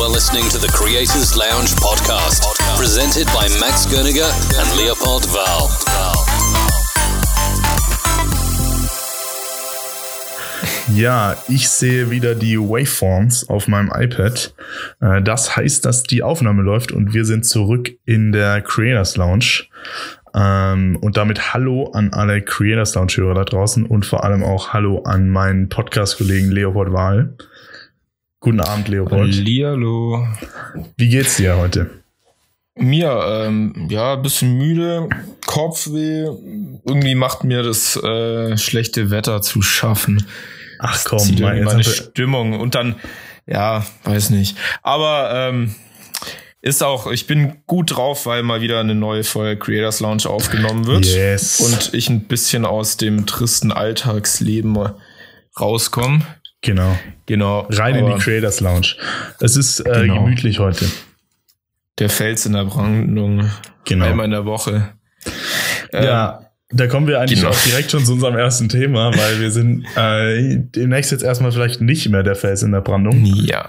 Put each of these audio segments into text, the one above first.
You are listening to the Creators Lounge podcast, presented by Max Gerniger and Leopold Val. Ja, ich sehe wieder die Waveforms auf meinem iPad. Äh, das heißt, dass die Aufnahme läuft und wir sind zurück in der Creators Lounge. Ähm, und damit Hallo an alle Creators Lounge-Hörer da draußen und vor allem auch Hallo an meinen Podcast-Kollegen Leopold Wahl. Guten Abend, Leopold. Hallihallo. Wie geht's dir heute? Mir, ähm, ja, bisschen müde, Kopfweh. Irgendwie macht mir das äh, schlechte Wetter zu schaffen. Ach komm, Zieht mein, meine Stimmung und dann, ja, weiß nicht. Aber ähm, ist auch, ich bin gut drauf, weil mal wieder eine neue Folge Creators Lounge aufgenommen wird. Yes. Und ich ein bisschen aus dem tristen Alltagsleben rauskomme. Genau. Genau. Rein in die Creators Lounge. Es ist äh, Genau. gemütlich heute. Der Fels in der Brandung. Genau. Einmal in der Woche. Ähm, Ja, da kommen wir eigentlich genau. auch direkt schon zu unserem ersten Thema, weil wir sind äh, demnächst jetzt erstmal vielleicht nicht mehr der Fels in der Brandung. Ja.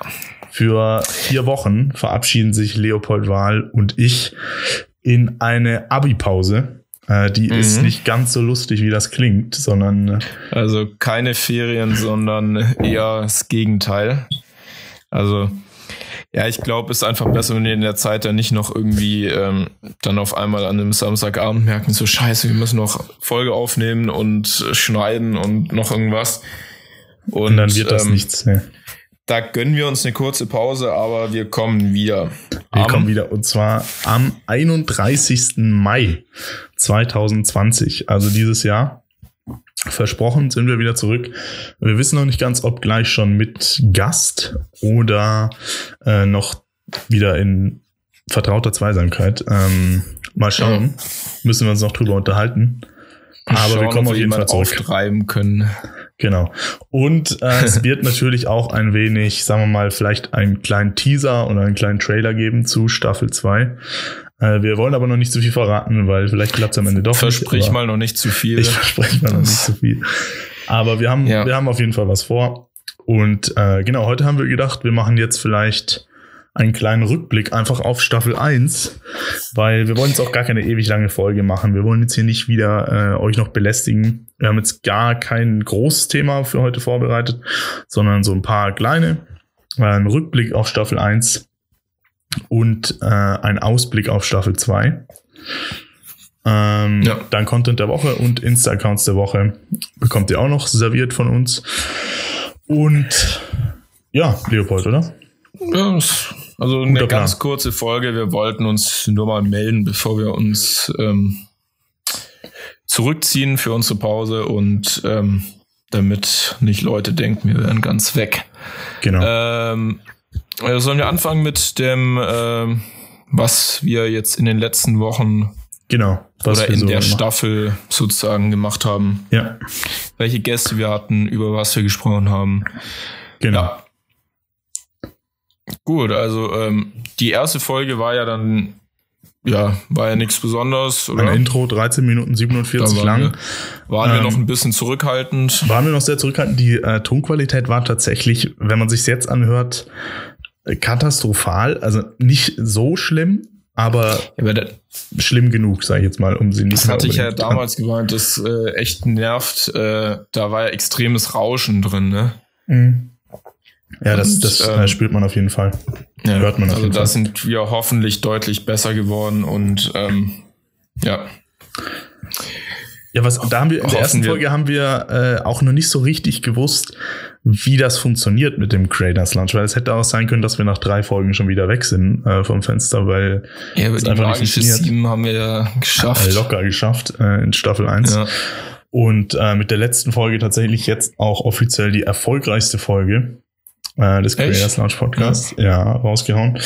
Für vier Wochen verabschieden sich Leopold Wahl und ich in eine Abi-Pause. Äh, die ist Mhm. nicht ganz so lustig, wie das klingt, sondern äh, Also keine Ferien, sondern eher das Gegenteil. Also, ja, ich glaube, es ist einfach besser, wenn wir in der Zeit dann nicht noch irgendwie ähm, dann auf einmal an einem Samstagabend merken, so scheiße, wir müssen noch Folge aufnehmen und schneiden und noch irgendwas. Und, und dann wird das ähm, nichts. Nee. Da gönnen wir uns eine kurze Pause, aber wir kommen wieder. Wir Am- kommen wieder und zwar am 31. Mai 2020, also dieses Jahr. Versprochen sind wir wieder zurück. Wir wissen noch nicht ganz, ob gleich schon mit Gast oder äh, noch wieder in vertrauter Zweisamkeit. Ähm, mal schauen. Müssen wir uns noch drüber unterhalten. Aber wir Schauen, kommen ob auf jeden Fall jemand zurück. auftreiben können. Genau. Und äh, es wird natürlich auch ein wenig, sagen wir mal, vielleicht einen kleinen Teaser oder einen kleinen Trailer geben zu Staffel 2. Äh, wir wollen aber noch nicht zu viel verraten, weil vielleicht klappt es am Ende doch Versprich nicht. mal noch nicht zu viel. Ich verspreche mal noch nicht zu viel. Aber wir haben, Ja. wir haben auf jeden Fall was vor. Und äh, genau, heute haben wir gedacht, wir machen jetzt vielleicht einen kleinen Rückblick einfach auf Staffel 1, weil wir wollen jetzt auch gar keine ewig lange Folge machen. Wir wollen jetzt hier nicht wieder äh, euch noch belästigen. Wir haben jetzt gar kein großes Thema für heute vorbereitet, sondern so ein paar kleine. Äh, ein Rückblick auf Staffel 1 und äh, ein Ausblick auf Staffel 2. Ähm, Ja. Dann Content der Woche und Insta-Accounts der Woche bekommt ihr auch noch serviert von uns. Und ja, Leopold, oder? Ja, das- also eine Guter Plan. ganz kurze Folge. Wir wollten uns nur mal melden, bevor wir uns ähm, zurückziehen für unsere Pause und ähm, damit nicht Leute denken, wir wären ganz weg. Genau. Ähm, äh, sollen wir anfangen mit dem, ähm, was wir jetzt in den letzten Wochen genau. Oder in so der machen. Staffel sozusagen gemacht haben? Ja, Welche Gäste wir hatten, über was wir gesprochen haben? genau. Ja. Gut, also ähm, die erste Folge war ja dann, ja, war ja nichts Besonderes, oder? Ein Intro, 13 Minuten Da 47 waren lang. Wir, waren wir Ähm, noch ein bisschen zurückhaltend. Waren wir noch sehr zurückhaltend. Die äh, Tonqualität war tatsächlich, wenn man sich jetzt anhört, katastrophal. Also nicht so schlimm, aber Ja, aber das, schlimm genug, sage ich jetzt mal, um sie nicht das mehr hatte ich ja damals gemeint, das äh, echt nervt. Äh, da war ja extremes Rauschen drin, ne? Mhm. Ja, das, Und, das ähm, äh, spürt man auf jeden Fall. Ja, Hört man auf also jeden da Fall. sind wir hoffentlich deutlich besser geworden und ähm, ja. Ja, was da haben wir in der ersten wir. Folge haben wir äh, auch noch nicht so richtig gewusst, wie das funktioniert mit dem Creators Launch, weil es hätte auch sein können, dass wir nach drei Folgen schon wieder weg sind äh, vom Fenster, weil Ja, aber es die einfach nicht magische funktioniert. Sieben haben wir ja geschafft. äh, locker geschafft äh, in Staffel 1. Ja. Und äh, mit der letzten Folge tatsächlich jetzt auch offiziell die erfolgreichste Folge äh, des Echt? Creators Launch Podcasts. Ja, rausgehauen.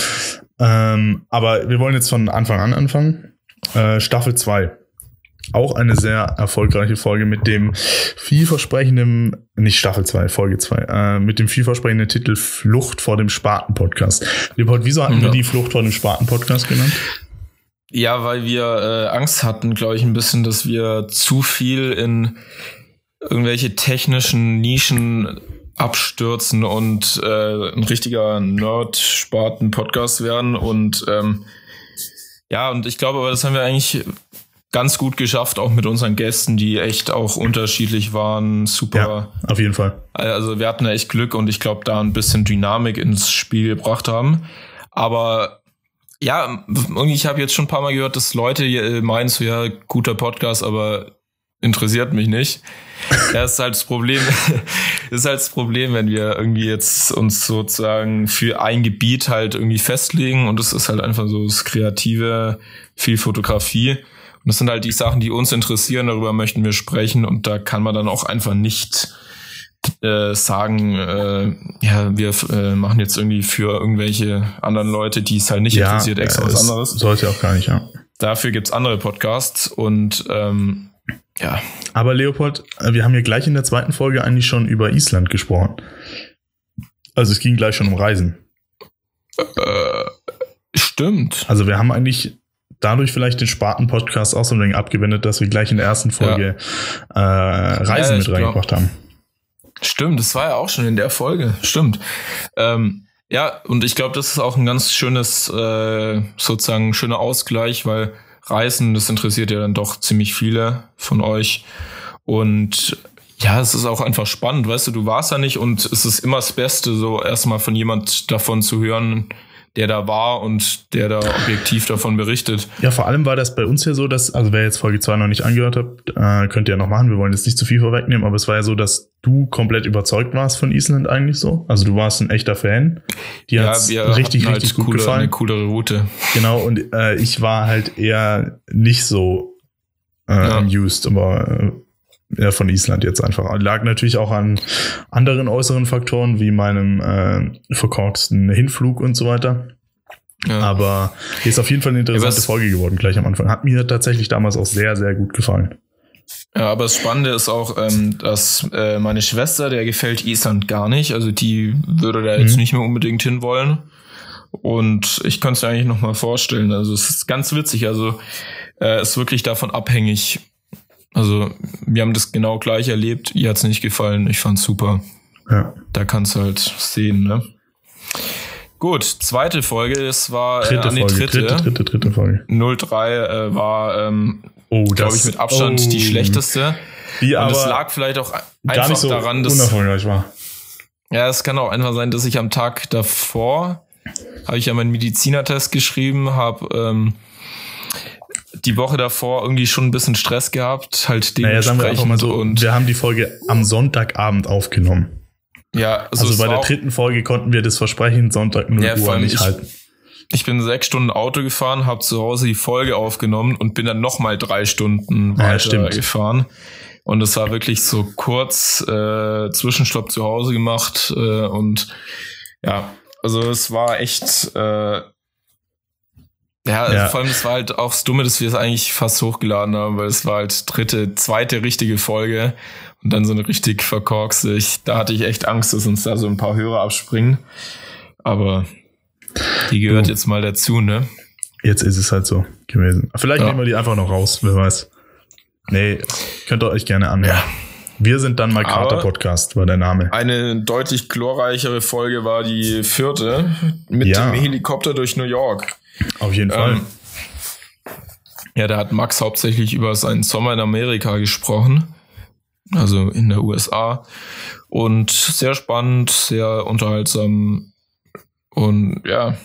Ähm, aber wir wollen jetzt von Anfang an anfangen. Äh, Staffel 2. Auch eine sehr erfolgreiche Folge mit dem vielversprechenden, nicht Staffel 2, Folge 2, äh, mit dem vielversprechenden Titel Flucht vor dem Spaten-Podcast. Leopold, wieso hatten wir Ja. die Flucht vor dem Spaten-Podcast genannt? Ja, weil wir äh, Angst hatten, glaube ich, ein bisschen, dass wir zu viel in irgendwelche technischen Nischen abstürzen und äh, ein richtiger Nerd-Sparten-Podcast werden. Und ähm, ja, und ich glaube, aber das haben wir eigentlich ganz gut geschafft, auch mit unseren Gästen, die echt auch unterschiedlich waren. Super. Ja, auf jeden Fall. Also wir hatten echt Glück und ich glaube, da ein bisschen Dynamik ins Spiel gebracht haben. Aber ja, irgendwie, ich habe jetzt schon ein paar Mal gehört, dass Leute meinen, so ja, guter Podcast, aber interessiert mich nicht. Das ist halt das Problem. das ist halt das Problem, wenn wir irgendwie jetzt uns sozusagen für ein Gebiet halt irgendwie festlegen und das ist halt einfach so das Kreative, viel Fotografie. Und das sind halt die Sachen, die uns interessieren, darüber möchten wir sprechen und da kann man dann auch einfach nicht äh, sagen, äh, ja, wir äh, machen jetzt irgendwie für irgendwelche anderen Leute, die es halt nicht ja, interessiert, extra was anderes. Sollte auch gar nicht, ja. Dafür gibt's andere Podcasts und ähm, ja. Aber Leopold, äh, wir haben ja gleich in der zweiten Folge eigentlich schon über Island gesprochen. Also es ging gleich schon um Reisen. Äh, stimmt. Also wir haben eigentlich dadurch vielleicht den Sparten-Podcast auch so ein wenig abgewendet, dass wir gleich in der ersten Folge ja. äh, Reisen ja, mit reingebracht haben. Stimmt, das war ja auch schon in der Folge. Stimmt. Ähm, ja, und ich glaube, das ist auch ein ganz schönes, äh, sozusagen schöner Ausgleich, weil Reisen, das interessiert ja dann doch ziemlich viele von euch. Und ja, es ist auch einfach spannend, weißt du, du warst ja nicht und es ist immer das Beste, so erstmal von jemand davon zu hören, der da war und der da objektiv davon berichtet. Ja, vor allem war das bei uns ja so, dass, also wer jetzt Folge 2 noch nicht angehört hat, äh, könnt ihr ja noch machen, wir wollen jetzt nicht zu viel vorwegnehmen, aber es war ja so, dass du komplett überzeugt warst von Island eigentlich so. Also du warst ein echter Fan. Die ja, hat's richtig, halt richtig gut coole, gefallen. Eine coolere Route. Genau, und äh, ich war halt eher nicht so äh, ja. amused, aber äh, ja, von Island jetzt einfach. Lag natürlich auch an anderen äußeren Faktoren, wie meinem äh, verkorksten Hinflug und so weiter. Ja. Aber ist auf jeden Fall eine interessante ja, Folge geworden, gleich am Anfang. Hat mir tatsächlich damals auch sehr, sehr gut gefallen. Ja, aber das Spannende ist auch, ähm, dass äh, meine Schwester, der gefällt Island gar nicht. Also die würde da jetzt mhm. nicht mehr unbedingt hinwollen. Und ich kann es mir eigentlich noch mal vorstellen. Also es ist ganz witzig. Also äh, ist wirklich davon abhängig, also wir haben das genau gleich erlebt. Ihr hat's nicht gefallen. Ich fand's super. Ja. Da kannst du halt sehen, ne? Gut, zweite Folge, es war äh, dritte äh, Folge, dritte, dritte, dritte, dritte Folge. 03 äh, war, ähm, oh, glaube ich, mit Abstand oh, die schlechteste. Die aber Und es lag vielleicht auch einfach so daran, dass. War. Ja, es kann auch einfach sein, dass ich am Tag davor habe ich ja meinen Medizinertest geschrieben, habe ähm, die Woche davor irgendwie schon ein bisschen Stress gehabt, halt dementsprechend. Naja, sagen wir mal so, und wir haben die Folge am Sonntagabend aufgenommen. Ja, also, also bei der dritten Folge konnten wir das Versprechen Sonntag 0 ja, Uhr nicht ich, halten. Ich bin sechs Stunden Auto gefahren, habe zu Hause die Folge aufgenommen und bin dann noch mal drei Stunden weiter ja, gefahren. Und es war wirklich so kurz äh, Zwischenstopp zu Hause gemacht äh, und ja, also es war echt äh, ja, also ja. vor allem, es war halt auch das Dumme, dass wir es eigentlich fast hochgeladen haben, weil es war halt dritte, zweite richtige Folge und dann so eine richtig verkorkste. Ich, da hatte ich echt Angst, dass uns da so ein paar Hörer abspringen. Aber die gehört du. jetzt mal dazu, ne? Jetzt ist es halt so gewesen. Vielleicht ja. nehmen wir die einfach noch raus, wer weiß. Nee, könnt ihr euch gerne anhören. Ja. Wir sind dann mal Kater Podcast, war der Name. Eine deutlich glorreichere Folge war die vierte mit ja. dem Helikopter durch New York. Auf jeden Fall. Ähm, ja, da hat Max hauptsächlich über seinen Sommer in Amerika gesprochen, also in der USA. Und sehr spannend, sehr unterhaltsam. Und ja,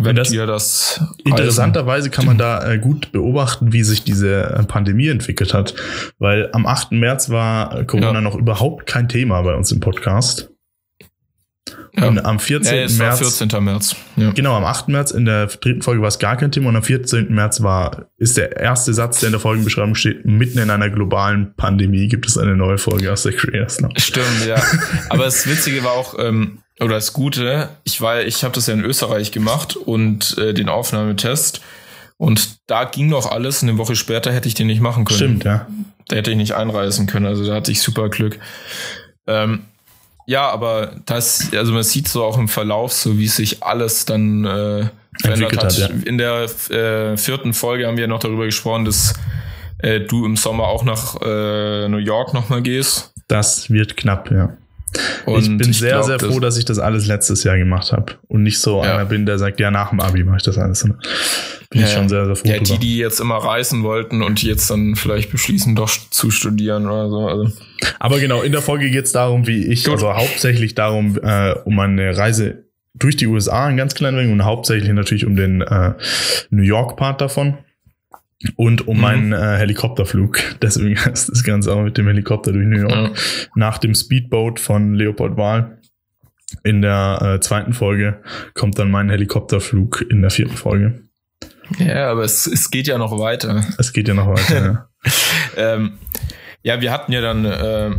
wenn das, das interessanterweise kann man da äh, gut beobachten, wie sich diese äh, Pandemie entwickelt hat. Weil am 8. März war Corona ja. noch überhaupt kein Thema bei uns im Podcast. Ja. Und am 14. Ja, es März. 14. März. Ja. Genau, am 8. März in der dritten Folge war es gar kein Thema und am 14. März war, ist der erste Satz, der in der Folgenbeschreibung steht, mitten in einer globalen Pandemie gibt es eine neue Folge aus der Creators Now. Stimmt, ja. Aber das Witzige war auch, ähm, oder das Gute, ich war, ich habe das ja in Österreich gemacht und äh, den Aufnahmetest. Und da ging noch alles. Eine Woche später hätte ich den nicht machen können. Stimmt, ja. Da hätte ich nicht einreisen können. Also da hatte ich super Glück. Ähm, ja, aber das, also man sieht so auch im Verlauf, so wie sich alles dann äh, verändert hat. hat ja. In der äh, vierten Folge haben wir noch darüber gesprochen, dass äh, du im Sommer auch nach äh, New York nochmal gehst. Das wird knapp, ja. Und ich bin ich sehr, glaub, sehr froh, dass ich das alles letztes Jahr gemacht habe und nicht so ja. einer bin, der sagt, ja, nach dem Abi mache ich das alles. Bin ja, ich schon sehr, sehr froh. Ja, die, die jetzt immer reisen wollten und jetzt dann vielleicht beschließen, doch zu studieren oder so. Also. Aber genau, in der Folge geht es darum, wie ich, Gut. also hauptsächlich darum, äh, um meine Reise durch die USA ein ganz klein wenig und hauptsächlich natürlich um den äh, New York-Part davon und um mhm. meinen äh, Helikopterflug. Deswegen heißt das Ganze auch mit dem Helikopter durch New York. Ja. Nach dem Speedboat von Leopold Wahl in der äh, zweiten Folge kommt dann mein Helikopterflug in der vierten Folge. Ja, aber es, es geht ja noch weiter. Es geht ja noch weiter, ja. ähm, ja, wir hatten ja dann äh,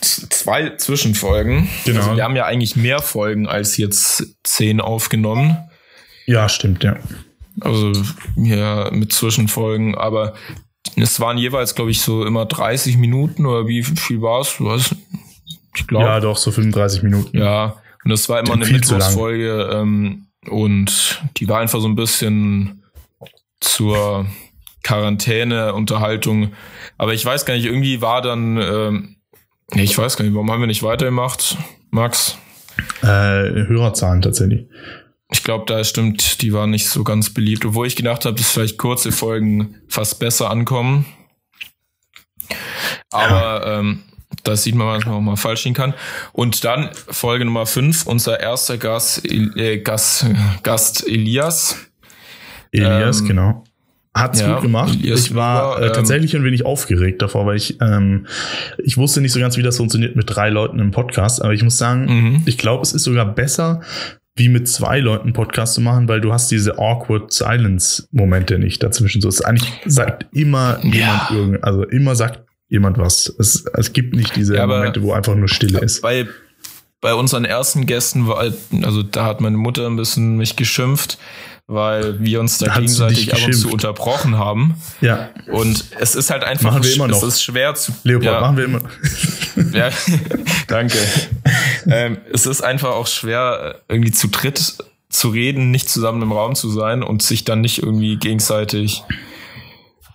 zwei Zwischenfolgen. Genau. Also wir haben ja eigentlich mehr Folgen als jetzt zehn aufgenommen. Ja, stimmt, ja. Also ja, mit Zwischenfolgen, aber es waren jeweils, glaube ich, so immer 30 Minuten oder wie viel war es? Hast, ich glaube. Ja, doch, so 35 Minuten. Ja, und das war immer eine Mittwochsfolge ähm, und die war einfach so ein bisschen zur Quarantäne-Unterhaltung. Aber ich weiß gar nicht, irgendwie war dann, ähm, ich weiß gar nicht, warum haben wir nicht weitergemacht, Max? Äh, Hörerzahlen tatsächlich. Ich glaube, da stimmt, die waren nicht so ganz beliebt, obwohl ich gedacht habe, dass vielleicht kurze Folgen fast besser ankommen. Aber ja. ähm, das sieht man manchmal auch mal falsch hin kann. Und dann Folge Nummer 5, unser erster Gast, äh, Gast, Gast Elias. Elias, ähm, genau. Hat's ja, gut gemacht. Elias ich war äh, ähm, tatsächlich ein wenig aufgeregt davor, weil ich ähm, ich wusste nicht so ganz, wie das funktioniert mit drei Leuten im Podcast. Aber ich muss sagen, mhm. ich glaube, es ist sogar besser, wie mit zwei Leuten Podcast zu machen, weil du hast diese awkward Silence Momente nicht dazwischen. So, es eigentlich sagt immer ja. jemand irgend, also immer sagt jemand was. Es, es gibt nicht diese ja, Momente, wo einfach nur Stille ist. Bei, bei unseren ersten Gästen war, also da hat meine Mutter ein bisschen mich geschimpft, weil wir uns da, da gegenseitig ab und zu unterbrochen haben. Ja. Und es ist halt einfach, machen wir immer noch. es ist schwer zu. Leopold, ja. machen wir immer. ja, danke. Ähm, es ist einfach auch schwer, irgendwie zu dritt zu reden, nicht zusammen im Raum zu sein und sich dann nicht irgendwie gegenseitig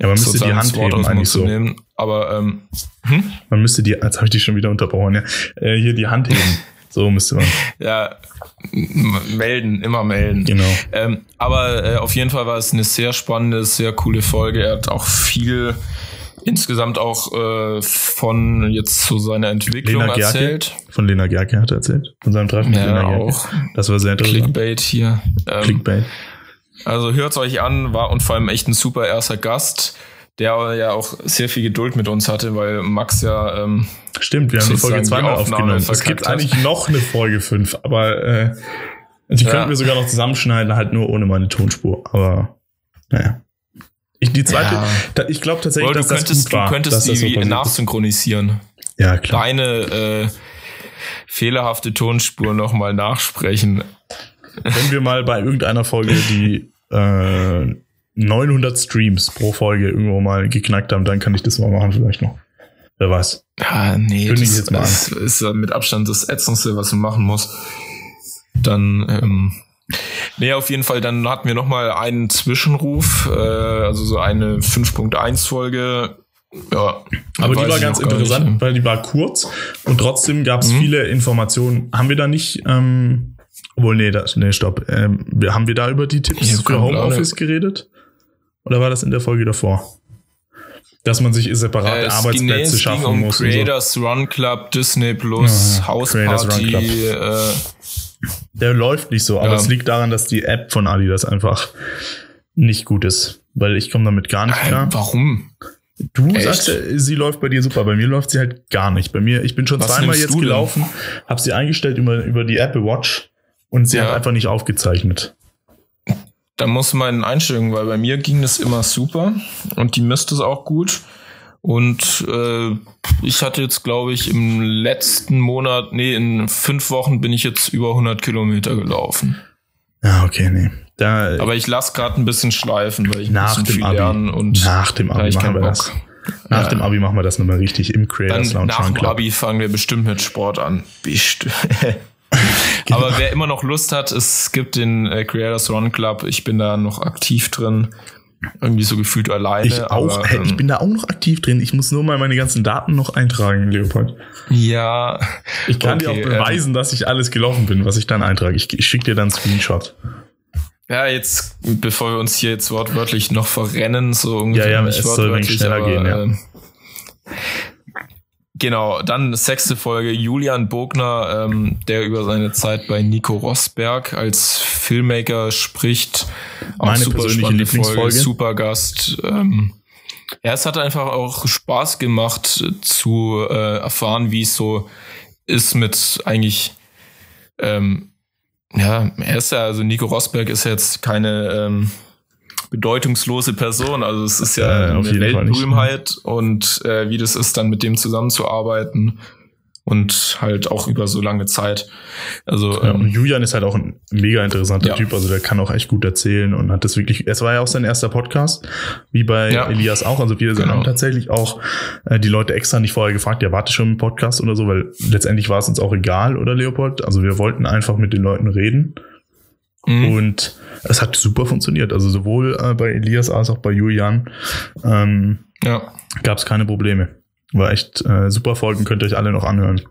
ja, man müsste die Hand heben, eigentlich so. Nehmen. Aber ähm, hm? man müsste die, jetzt habe ich dich schon wieder unterbrochen, ja, äh, hier die Hand heben. So müsste man. ja, melden, immer melden. Genau. Ähm, aber äh, auf jeden Fall war es eine sehr spannende, sehr coole Folge. Er hat auch viel insgesamt auch äh, von jetzt zu seiner Entwicklung Lena erzählt. Von Lena Gerke hat er erzählt. Von seinem Treffen ja, mit Lena Gerke. Auch. Das war sehr interessant. Clickbait hier. Ähm, Clickbait. Also hört's euch an, war und vor allem echt ein super erster Gast der ja auch sehr viel Geduld mit uns hatte, weil Max ja. Ähm, Stimmt, wir haben die Folge zweimal aufgenommen. Es gibt eigentlich noch eine Folge 5, aber äh, die ja. könnten wir sogar noch zusammenschneiden, halt nur ohne meine Tonspur. Aber naja. Ich, die zweite, ja. da, ich glaube tatsächlich, dass könntest, das gut war, du könntest die so nachsynchronisieren. Ja, klar. Deine äh, fehlerhafte Tonspur nochmal nachsprechen. Wenn wir mal bei irgendeiner Folge die äh, 900 Streams pro Folge irgendwo mal geknackt haben, dann kann ich das mal machen vielleicht noch. Wer weiß. Ah, nee, das, ich jetzt mal das an. ist mit Abstand das Ätzendste, was man machen muss. Dann, ähm, nee, auf jeden Fall, dann hatten wir noch mal einen Zwischenruf, äh, also so eine 5.1 Folge. Ja, aber die war ganz interessant, nicht. weil die war kurz und trotzdem gab es mhm. viele Informationen. Haben wir da nicht, ähm, obwohl, nee, das, nee, stopp. Ähm, haben wir da über die Tipps für Homeoffice geredet? Oder war das in der Folge davor? Dass man sich separate äh, Arbeitsplätze schaffen um muss. Creators so. Run Club, Disney Plus, ja, Hausparty. Äh, der läuft nicht so, aber ja. es liegt daran, dass die App von Adidas einfach nicht gut ist. Weil ich komme damit gar nicht klar. Äh, warum? Du Echt? sagst, sie läuft bei dir super. Bei mir läuft sie halt gar nicht. Bei mir, ich bin schon Was zweimal jetzt gelaufen, habe sie eingestellt über, über die Apple Watch und sie ja. hat einfach nicht aufgezeichnet. Da muss man in Einstellungen, weil bei mir ging das immer super und die misst es auch gut. Und äh, ich hatte jetzt, glaube ich, im letzten Monat, nee, in fünf Wochen bin ich jetzt über 100 Kilometer gelaufen. Ja, okay, nee. Da, Aber ich lasse gerade ein bisschen schleifen, weil ich nach ein dem viel Abi, und nach dem Abi machen wir Bock. das. Nach ja. dem Abi machen wir das nochmal richtig im Creators Lounge. Nach dem Abi fangen wir bestimmt mit Sport an. Bestimmt. Genau. Aber wer immer noch Lust hat, es gibt den äh, Creators Run Club. Ich bin da noch aktiv drin. Irgendwie so gefühlt alleine. Ich auch, aber, hey, ich ähm, bin da auch noch aktiv drin. Ich muss nur mal meine ganzen Daten noch eintragen, Leopold. ja. Ich kann dir auch Okay, ähm, beweisen, dass ich alles gelaufen bin, was ich dann eintrage. Ich, ich schicke dir dann einen Screenshot. Ja, jetzt, bevor wir uns hier jetzt wortwörtlich noch verrennen, so ungefähr Ja, ja, es soll ein schneller gehen, ja. ähm, Genau, dann sechste Folge Julian Bogner, ähm, der über seine Zeit bei Nico Rosberg als Filmmaker spricht. Auch Meine persönliche spannende Lieblingsfolge. super Gast. Ähm, ja, es hat einfach auch Spaß gemacht zu äh, erfahren, wie es so ist mit eigentlich ähm, ja, er ist ja, also Nico Rosberg ist jetzt keine ähm, bedeutungslose Person. Also es ist ja auf eine Weltberühmheit und äh, wie das ist, dann mit dem zusammenzuarbeiten und halt auch über so lange Zeit. Also Ja, und ähm, Julian ist halt auch ein mega interessanter Ja. Typ, also der kann auch echt gut erzählen und hat das wirklich, es war ja auch sein erster Podcast, wie bei Ja. Elias auch, also wir Genau. haben tatsächlich auch äh, die Leute extra nicht vorher gefragt, ja, warte schon im Podcast oder so, weil letztendlich war es uns auch egal, oder Leopold? Also wir wollten einfach mit den Leuten reden mh, und es hat super funktioniert, also sowohl äh, bei Elias als auch bei Julian ähm, ja. gab es keine Probleme. War echt äh, super Folgen, könnt ihr euch alle noch anhören.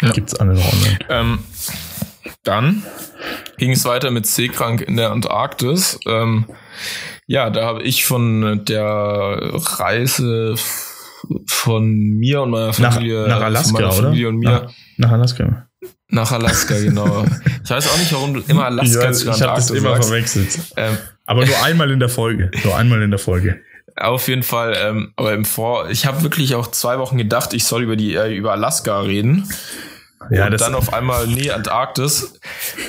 Ja. Gibt's alle noch online. Ähm, dann ging es weiter mit Seekrank in der Antarktis. Ähm, ja, da habe ich von der Reise von mir und meiner Nach, Familie, nach von Alaska, meiner oder? Familie und mir Nach, nach Alaska. Nach Alaska, genau. Ich weiß auch nicht, warum du immer Alaska Ja, zu ich habe das Antarktis immer sagst. verwechselt. Ähm, Aber nur einmal in der Folge. Nur einmal in der Folge. auf jeden Fall, ähm, aber im Vor, ich habe wirklich auch zwei Wochen gedacht, ich soll über die äh, über Alaska reden. Ja, und dann auf einmal, nee, Antarktis.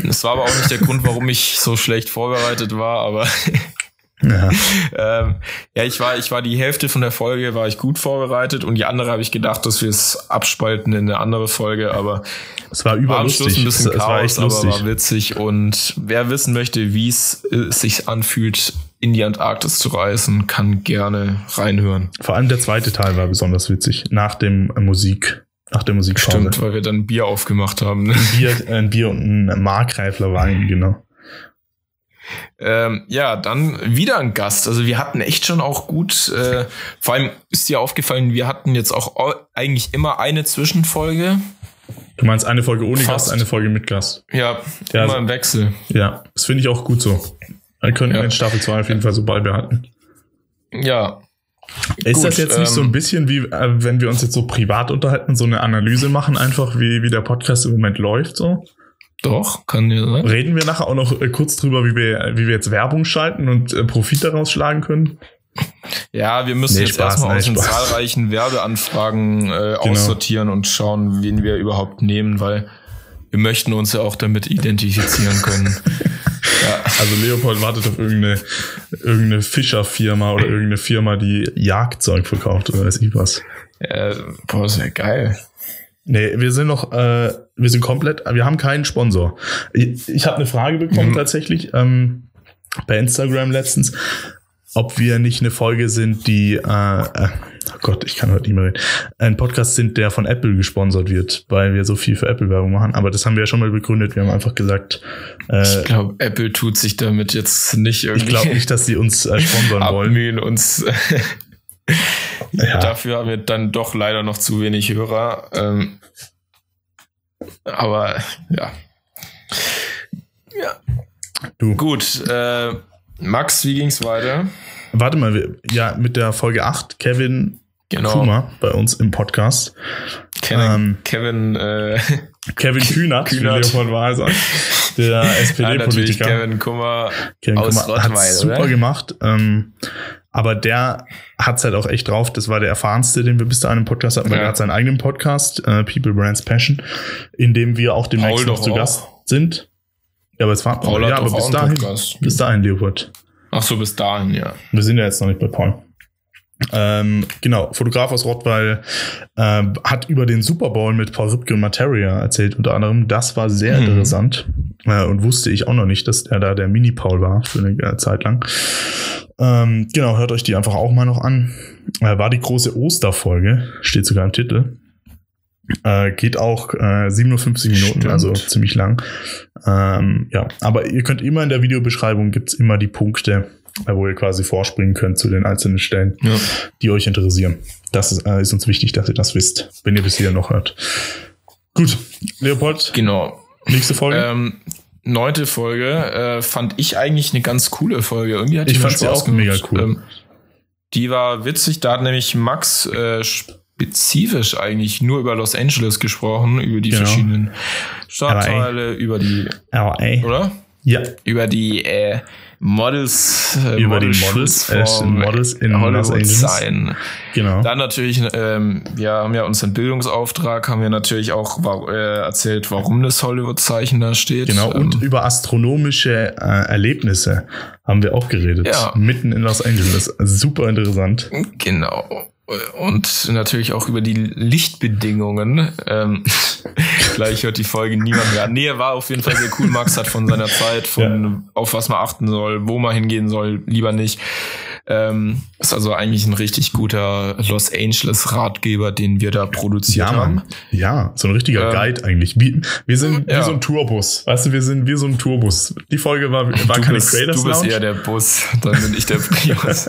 Das war aber auch nicht der Grund, warum ich so schlecht vorbereitet war, aber ja. ähm, ja, ich war, ich war die Hälfte von der Folge, war ich gut vorbereitet und die andere habe ich gedacht, dass wir es abspalten in eine andere Folge, aber es war war am Schluss überlustig. ein bisschen es, es war Chaos, aber war witzig und wer wissen möchte, wie es äh, sich anfühlt, in die Antarktis zu reisen, kann gerne reinhören. Vor allem der zweite Teil war besonders witzig. Nach dem Musik, nach der Musikpause. Stimmt, weil wir dann Bier aufgemacht haben. ne? Bier, ein Bier und ein Markreifler Wein, genau. Ähm, ja, dann wieder ein Gast. Also wir hatten echt schon auch gut, äh, vor allem ist dir aufgefallen, wir hatten jetzt auch au- eigentlich immer eine Zwischenfolge. Du meinst eine Folge ohne Fast. Gast, eine Folge mit Gast. Ja, Ja, immer also- im Wechsel. Ja, das finde ich auch gut so. Wir können Ja. in Staffel 2 auf jeden Fall so beibehalten. Ja, Ist Gut, das jetzt nicht so ähm, ein bisschen wie, äh, wenn wir uns jetzt so privat unterhalten, so eine Analyse machen, einfach wie, wie der Podcast im Moment läuft, so? Doch, kann ja sein. Reden wir nachher auch noch äh, kurz drüber, wie wir, wie wir jetzt Werbung schalten und äh, Profit daraus schlagen können? Ja, wir müssen Nee, jetzt Spaß, erstmal nee, aus den Spaß. Genau. zahlreichen Werbeanfragen äh, aussortieren und schauen, wen wir überhaupt nehmen, weil wir möchten uns ja auch damit identifizieren können. ja, Also Leopold wartet auf irgendeine, irgendeine Fischerfirma oder irgendeine Firma, die Jagdzeug verkauft oder weiß ich was. äh, boah, ist ja geil. Nee, wir sind noch, äh, wir sind komplett, wir haben keinen Sponsor. Ich, ich habe eine Frage bekommen Mhm. tatsächlich ähm, bei Instagram letztens, ob wir nicht eine Folge sind, die, äh, äh, oh Gott, ich kann heute nicht mehr reden, ein Podcast sind, der von Apple gesponsert wird, weil wir so viel für Apple-Werbung machen. Aber das haben wir ja schon mal begründet. Wir haben einfach gesagt, äh, Ich glaube, Apple tut sich damit jetzt nicht irgendwie ich glaube nicht, dass sie uns äh, sponsern wollen. uns. Ja. Dafür haben wir dann doch leider noch zu wenig Hörer. Ähm, aber ja. Ja. Du. Gut, äh, Max, wie ging's weiter? Warte mal, wir, ja, mit der Folge 8, Kevin Genau. Kuma bei uns im Podcast. Kevin, Ähm, Kevin, äh, Kevin Kühnert, wie Kühnert. Leopold Wahl sagt, der SPD-Politiker. Kevin Kummer. Kevin aus Kummer hat Rottweil, super oder? gemacht. Ähm, aber der hat's halt auch echt drauf. Das war der erfahrenste, den wir bis dahin im Podcast hatten. weil Ja. Er hat seinen eigenen Podcast, äh, People Brands Passion, in dem wir auch demnächst Paul noch zu doch Gast auch. sind. Ja, aber es war Paul ja, hat aber bis auch dahin, Podcast. bis dahin, Leopold. Ach so, bis dahin, ja. Wir sind ja jetzt noch nicht bei Paul. Ähm, genau, Fotograf aus Rottweil äh, hat über den Super Bowl mit Paul Rübke und Materia erzählt, unter anderem. Das war sehr Mhm. interessant äh, und wusste ich auch noch nicht, dass er da der Mini-Paul war für eine äh, Zeit lang. Ähm, genau, hört euch die einfach auch mal noch an. Äh, war die große Osterfolge, steht sogar im Titel. Äh, geht auch äh, 57 Minuten, Stimmt. also ziemlich lang. Ähm, ja, aber ihr könnt immer in der Videobeschreibung gibt's immer die Punkte, wo ihr quasi vorspringen könnt zu den einzelnen Stellen, Ja. die euch interessieren. Das ist, äh, ist uns wichtig, dass ihr das wisst, wenn ihr bis hier noch hört. Gut, Leopold, Genau. nächste Folge. Ähm, neunte Folge äh, fand ich eigentlich eine ganz coole Folge. Irgendwie hat die Ich fand sie auch mega cool. Ähm, die war witzig. Da hat nämlich Max äh, spezifisch eigentlich nur über Los Angeles gesprochen, über die Genau. verschiedenen Stadtteile, über die, LA. oder? Ja, Über die äh, Models, äh, Über die Model Models, Shoot äh, vom Models in Hollywood Los Angeles. sein. genau. Dann natürlich, ähm, wir haben ja unseren Bildungsauftrag, haben wir natürlich auch äh, erzählt, warum das Hollywood-Zeichen da steht. Genau, und Ähm, über astronomische äh, Erlebnisse haben wir auch geredet. Ja. Mitten in Los Angeles. Super interessant. Genau. Und natürlich auch über die Lichtbedingungen. Ähm, gleich hört die Folge niemand mehr. an. Nee, war auf jeden Fall sehr cool. Max hat von seiner Zeit, von auf was man achten soll, wo man hingehen soll, lieber nicht. Ähm, ist also eigentlich ein richtig guter Los Angeles Ratgeber, den wir da produziert Ja, haben. Ja, so ein richtiger Ähm, Guide eigentlich. Wie, wir sind ja. wie so ein Tourbus. Weißt du, wir sind wie so ein Tourbus. Die Folge war, war Du keine bist, Creators du bist Lounge. eher der Bus, dann bin ich der Prius.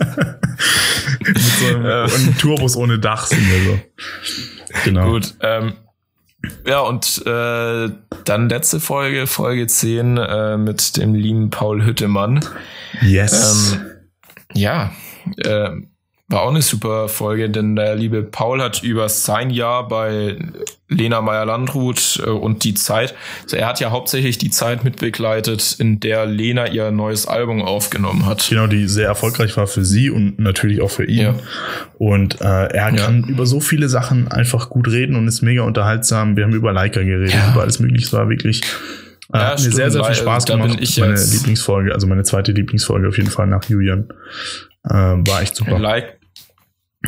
Mit so einem, Äh. ein Tourbus ohne Dach sind wir so. Genau. Gut. Ähm, ja, und äh, dann letzte Folge, Folge 10, äh, mit dem lieben Paul Hüttemann. Yes. Ähm, ja, äh, war auch eine super Folge, denn der liebe Paul hat über sein Jahr bei Lena Meyer-Landrut äh, und die Zeit, also er hat ja hauptsächlich die Zeit mitbegleitet, in der Lena ihr neues Album aufgenommen hat. Genau, die sehr erfolgreich war für sie und natürlich auch für ihn. Ja. Und äh, er Ja. kann über so viele Sachen einfach gut reden und ist mega unterhaltsam. Wir haben über Leica geredet, Ja. über alles mögliche. Es war wirklich Ja, hat mir sehr, sehr viel weil, Spaß da bin gemacht. ich meine Lieblingsfolge, also meine zweite Lieblingsfolge auf jeden Fall nach Julian. Äh, war echt super. Like,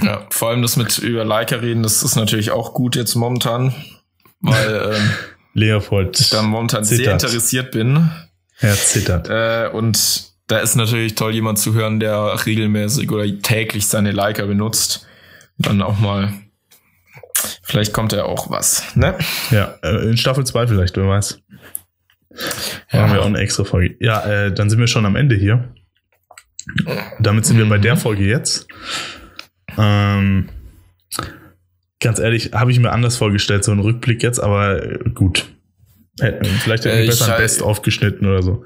ja, vor allem das mit über Leica reden, das ist natürlich auch gut jetzt momentan, weil ähm, Leopold, ich da momentan sehr zittert. interessiert bin. er zittert. Äh, und da ist natürlich toll, jemand zu hören, der regelmäßig oder täglich seine Leica benutzt. Dann auch mal, vielleicht kommt ja auch was, ne? Ja, äh, in Staffel 2 vielleicht, wer weiß. Machen wir auch eine extra Folge. Ja, äh, dann sind wir schon am Ende hier. Damit sind wir bei der Folge jetzt. Ähm, ganz ehrlich, habe ich mir anders vorgestellt, so ein Rückblick jetzt, aber gut. Hätten- Vielleicht hätten wir Äh, besser ein Best aufgeschnitten oder so.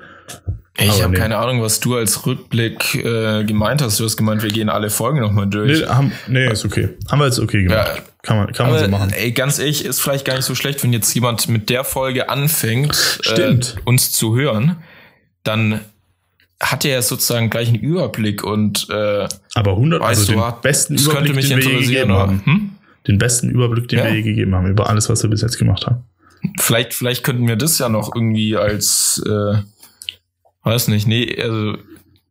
Ich habe nee. keine Ahnung, was du als Rückblick äh, gemeint hast. Du hast gemeint, wir gehen alle Folgen nochmal durch. Nee, haben, nee, ist okay. Haben wir jetzt okay gemacht. Ja. Kann man, kann man so machen. ey, ganz ehrlich, ist vielleicht gar nicht so schlecht, wenn jetzt jemand mit der Folge anfängt, Stimmt. Äh, uns zu hören, dann hat er sozusagen gleich einen Überblick und äh, Aber 100, weißt also du, den hat- besten Überblick, mich den wir je interessieren. gegeben haben. Hm? Den besten Überblick, den Ja. wir je gegeben haben, über alles, was wir bis jetzt gemacht haben. Vielleicht, vielleicht könnten wir das ja noch irgendwie als, äh, weiß nicht, nee, also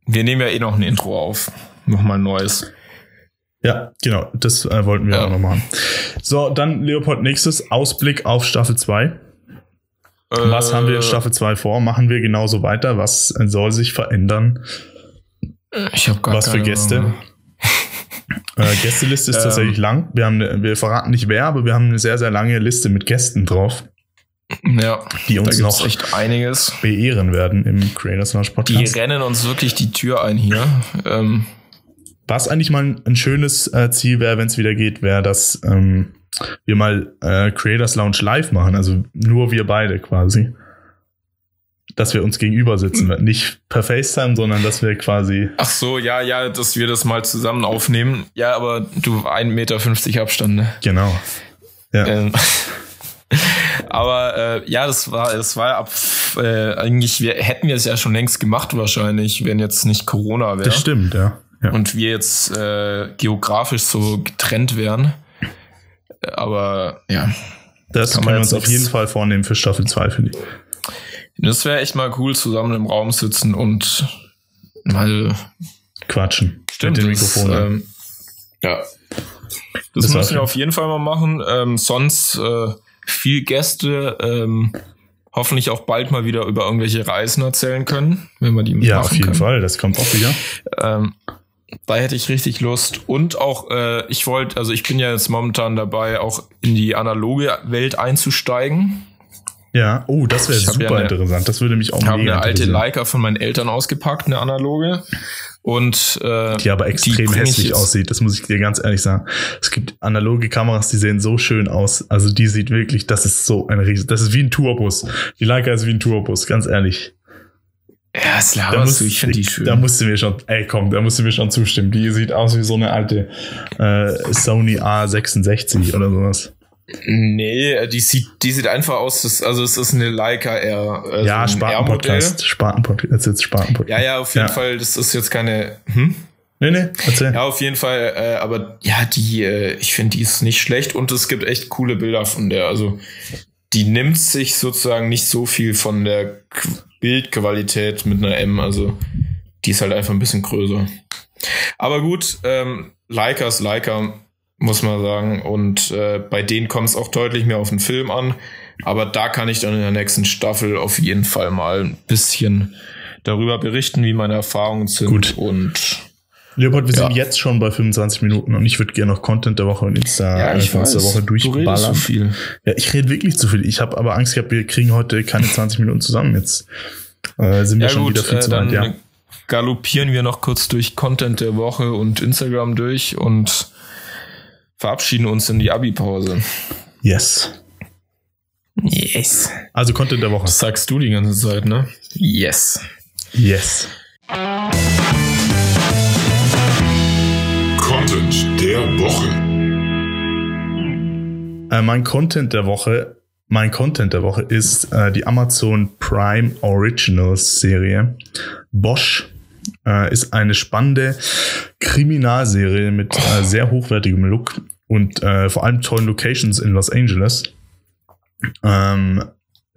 wir nehmen ja eh noch ein Intro auf. Nochmal ein neues. Ja, genau, das äh, wollten wir Ja. auch noch machen. So, dann Leopold, nächstes Ausblick auf Staffel 2. Was Äh, haben wir in Staffel 2 vor? Machen wir genauso weiter? Was äh, soll sich verändern? Ich habe gar Was für Gäste? Äh, Gästeliste ist Ähm. tatsächlich lang. Wir, haben wir verraten nicht wer, aber wir haben eine sehr, sehr lange Liste mit Gästen drauf, Ja, die uns noch echt einiges. beehren werden im Creators Launch Die Podcast. rennen uns wirklich die Tür ein hier. Ähm, Was eigentlich mal ein, ein schönes äh, Ziel wäre, wenn es wieder geht, wäre, dass ähm, wir mal äh, Creators Lounge live machen, also nur wir beide quasi. Dass wir uns gegenüber sitzen, nicht per FaceTime, sondern dass wir quasi. ach so, ja, ja, dass wir das mal zusammen aufnehmen. Ja, aber du 1,50 Meter Abstand, ne? Genau. Ja. Ähm, aber äh, ja, das war, das war ab äh, eigentlich, wir hätten wir es ja schon längst gemacht wahrscheinlich, wenn jetzt nicht Corona wäre. Das stimmt, ja. ja. Und wir jetzt äh, geografisch so getrennt wären. Aber ja, das kann können man wir uns auf jeden Fall vornehmen für Staffel 2, finde ich. das wäre echt mal cool, zusammen im Raum sitzen und mal Quatschen. Stimmt, mit den das, Mikrofonen. ähm, ja. Das, Das müssen wir auf jeden Fall mal machen. Ähm, sonst äh, viel Gäste, ähm, hoffentlich auch bald mal wieder über irgendwelche Reisen erzählen können, wenn wir die ja, machen auf jeden können. Fall. Das kommt auch wieder. Ähm, da hätte ich richtig Lust. Und auch, äh, ich wollte, also ich bin ja jetzt momentan dabei, auch in die analoge Welt einzusteigen. Ja, oh, das wäre super ja eine- interessant. Das würde mich auch Ich habe mega eine alte interessieren. Leica von meinen Eltern ausgepackt, eine analoge. Und äh, die aber extrem ich hässlich aussieht, das muss ich dir ganz ehrlich sagen. Es gibt analoge Kameras, die sehen so schön aus. Also die sieht wirklich, das ist so ein riesen, das ist wie ein Tourbus. Die Leica ist wie ein Tourbus, ganz ehrlich. Ja, Da laberst musst- du, ich finde die schön. Da musst du mir schon, ey komm, da musst du mir schon zustimmen. Die sieht aus wie so eine alte äh, Sony A66 oder sowas. Nee, die sieht, die sieht einfach aus, das, also es ist eine Leica R. Also ja, Spartan-Podcast. Spartan-Podcast. Jetzt jetzt Spartan-Podcast. Ja, ja, auf jeden Ja. Fall, das ist jetzt keine. Hm? Nee, nee, erzähl. Ja, auf jeden Fall, äh, aber ja, die, äh, ich finde, die ist nicht schlecht und es gibt echt coole Bilder von der. Also die nimmt sich sozusagen nicht so viel von der Qu Bildqualität mit einer M, also die ist halt einfach ein bisschen größer. Aber gut, ähm, Leica ist Leica, muss man sagen. Und äh, bei denen kommt es auch deutlich mehr auf den Film an. Aber da kann ich dann in der nächsten Staffel auf jeden Fall mal ein bisschen darüber berichten, wie meine Erfahrungen sind. Gut. Und Leopold, wir Ja. sind jetzt schon bei 25 Minuten und ich würde gerne noch Content der Woche und Insta äh, Content der Woche Du durchballern. viel. Ja, ich rede wirklich zu viel. Ich habe aber Angst gehabt, wir kriegen heute keine 20 Minuten zusammen. Jetzt äh, sind wir Ja schon gut, wieder viel äh, zu weit. Ja. galoppieren wir noch kurz durch Content der Woche und Instagram durch und verabschieden uns in die Abi-Pause. Yes. Yes. Also Content der Woche. Das sagst du die ganze Zeit, ne? Yes. Yes. Content der Woche. Äh, mein Content der Woche, mein Content der Woche ist äh, die Amazon Prime Originals Serie. Bosch äh, ist eine spannende Kriminalserie mit äh, sehr hochwertigem Look und äh, vor allem tollen Locations in Los Angeles. Ähm,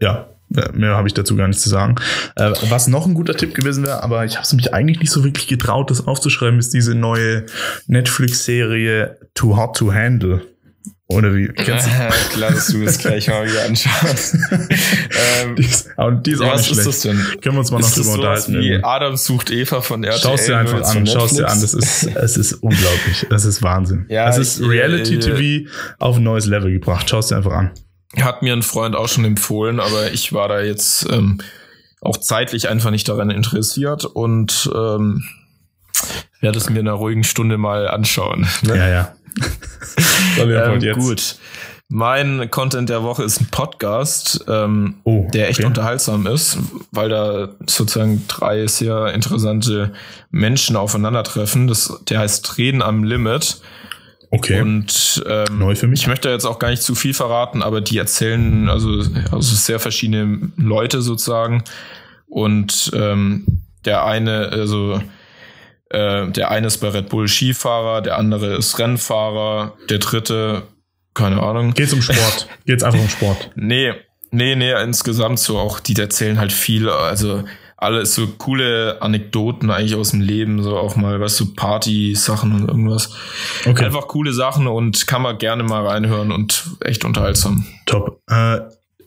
ja, mehr habe ich dazu gar nicht zu sagen. Äh, was noch ein guter Tipp gewesen wäre, aber ich habe es mich eigentlich nicht so wirklich getraut, das aufzuschreiben, ist diese neue Netflix-Serie Too Hot to Handle. Oder wie? Kennst du? Klar, dass du es gleich mal wieder anschaust. ähm, Die ist, aber die ist ja, auch was nicht ist schlecht. das denn? Können wir uns mal noch Ist das drüber unterhalten. wie. Adam sucht Eva von RTL? Schau es dir einfach an, jetzt schau es dir an. Das ist, es ist unglaublich. Das ist Wahnsinn. Ja, es ist Reality-TV auf ein neues Level gebracht. Schau es dir einfach an. Hat mir ein Freund auch schon empfohlen, aber ich war da jetzt ähm, auch zeitlich einfach nicht daran interessiert und ähm, werde es mir in einer ruhigen Stunde mal anschauen. ne? Ja, ja. So, Leopold, ähm, gut. Mein Content der Woche ist ein Podcast, ähm, Oh, der echt okay. unterhaltsam ist, weil da sozusagen drei sehr interessante Menschen aufeinandertreffen. Das, der heißt Reden am Limit. Okay. Und ähm, Neu für mich. ich möchte jetzt auch gar nicht zu viel verraten, aber die erzählen also, also sehr verschiedene Leute sozusagen. Und ähm, der eine, also äh, der eine ist bei Red Bull Skifahrer, der andere ist Rennfahrer, der dritte, keine Ahnung. Geht's um Sport. Geht's einfach um Sport. Nee, nee, nee, insgesamt so auch, die erzählen halt viel, also alles so coole Anekdoten eigentlich aus dem Leben, so auch mal, weißt du, Party-Sachen und irgendwas. Okay. Einfach coole Sachen und kann man gerne mal reinhören und echt unterhaltsam. Top. Äh,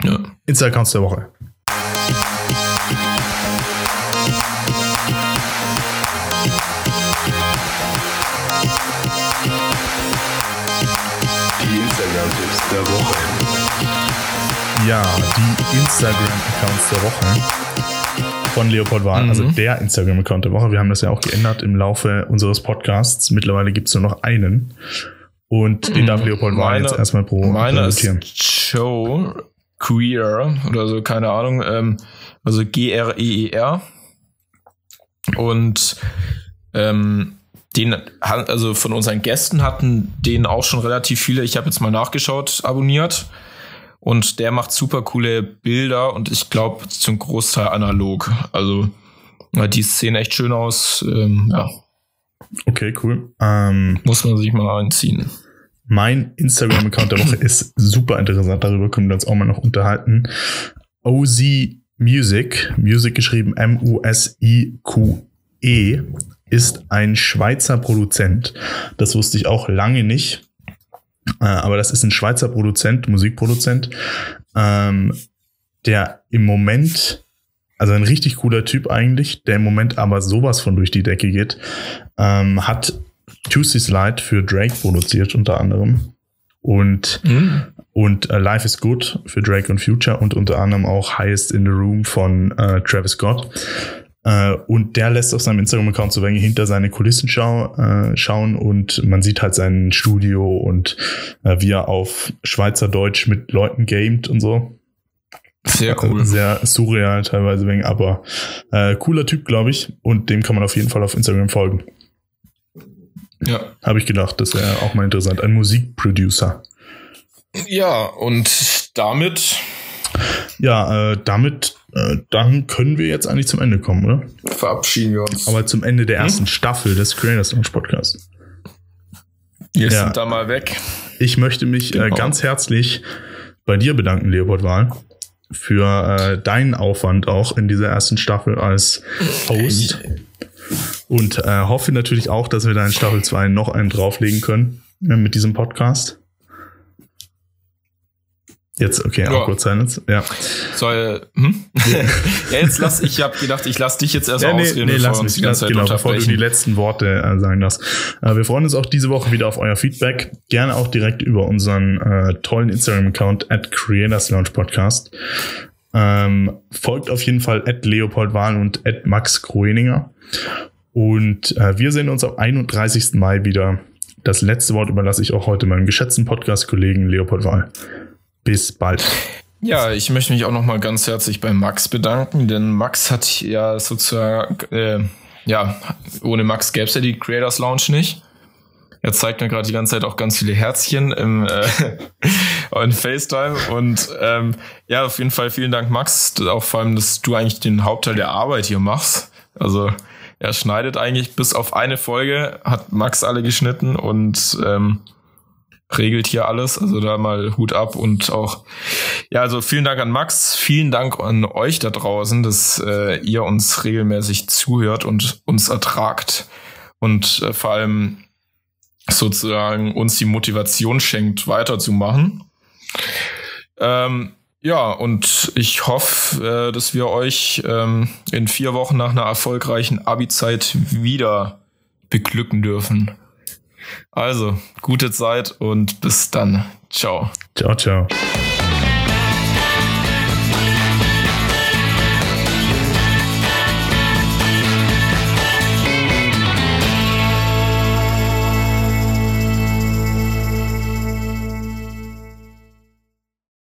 Ja. Insta-Accounts der Woche. Der Woche. Ja, die Instagram-Accounts der Woche von Leopold Wahn, Mhm. also der Instagram-Account der Woche. Wir haben das ja auch geändert im Laufe unseres Podcasts. Mittlerweile gibt es nur noch einen. Und den darf Leopold Wahn Meine- jetzt erstmal pro Meiner präsentieren. ist Joe Queer oder so, keine Ahnung. Ähm, also G-R-E-E-R. Und ähm, den, also von unseren Gästen hatten den auch schon relativ viele. Ich habe jetzt mal nachgeschaut, abonniert. Und der macht super coole Bilder und ich glaube zum Großteil analog. Also die sehen echt schön aus. Ähm, ja, Okay, cool. Ähm, muss man sich mal einziehen. Mein Instagram-Account der Woche ist super interessant. Darüber können wir uns auch mal noch unterhalten. OZ Music, Music geschrieben M-U-S-I-Q-E, ist ein Schweizer Produzent. Das wusste ich auch lange nicht. Äh, aber das ist ein Schweizer Produzent, Musikproduzent, ähm, der im Moment, also ein richtig cooler Typ eigentlich, der im Moment aber sowas von durch die Decke geht, ähm, hat Juicy Slide für Drake produziert unter anderem. Und, und äh, Life is Good für Drake und Future und unter anderem auch Highest in the Room von äh, Travis Scott. Äh, und der lässt auf seinem Instagram-Account so wenig hinter seine Kulissen schau, äh, schauen und man sieht halt sein Studio und äh, wie er auf Schweizerdeutsch mit Leuten gamet und so. Sehr cool. Sehr surreal teilweise wegen, aber äh, cooler Typ, glaube ich. Und dem kann man auf jeden Fall auf Instagram folgen. Ja. Habe ich gedacht, das wäre auch mal interessant. Ein Musikproducer. Ja, und damit Ja, äh, damit, äh, dann können wir jetzt eigentlich zum Ende kommen, oder? verabschieden wir uns. Aber zum Ende der ersten Staffel des Creators Launch Podcasts. wir ja. sind da mal weg. Ich möchte mich äh, Genau. ganz herzlich bei dir bedanken, Leopold Wahl, für äh, deinen Aufwand auch in dieser ersten Staffel als Host. Und äh, hoffe natürlich auch, dass wir da in Staffel 2 noch einen drauflegen können äh, mit diesem Podcast. Jetzt, okay, Ja. awkward silence. Ja. Soll, hm? ja, jetzt lass, ich habe gedacht, ich lass dich jetzt erst Ja, nee, ausreden, nee, bevor lass uns mich, die ganze Zeit genau, bevor du die letzten Worte äh, sagen darfst. Äh, wir freuen uns auch diese Woche wieder auf euer Feedback. Gerne auch direkt über unseren äh, tollen Instagram-Account at Creators Launch Podcast. Ähm, folgt auf jeden Fall at Leopold Wahl und at Max Groeninger. Und äh, wir sehen uns am 31. Mai wieder. Das letzte Wort überlasse ich auch heute meinem geschätzten Podcast-Kollegen Leopold Wahl. Bis bald. Ja, ich möchte mich auch noch mal ganz herzlich bei Max bedanken, denn Max hat ja sozusagen, äh, ja, ohne Max gäbe es ja die Creators Lounge nicht. Er zeigt mir gerade die ganze Zeit auch ganz viele Herzchen im äh, in FaceTime und ähm, ja, auf jeden Fall vielen Dank, Max, auch vor allem, dass du eigentlich den Hauptteil der Arbeit hier machst. Also er schneidet eigentlich bis auf eine Folge, hat Max alle geschnitten und ähm, regelt hier alles. Also da mal Hut ab und auch, ja, also vielen Dank an Max, vielen Dank an euch da draußen, dass äh, ihr uns regelmäßig zuhört und uns ertragt und äh, vor allem sozusagen uns die Motivation schenkt, weiterzumachen. Ähm, ja, und ich hoffe, äh, dass wir euch ähm, in vier Wochen nach einer erfolgreichen Abi-Zeit wieder beglücken dürfen. Also, gute Zeit und bis dann. Ciao. Ciao, ciao.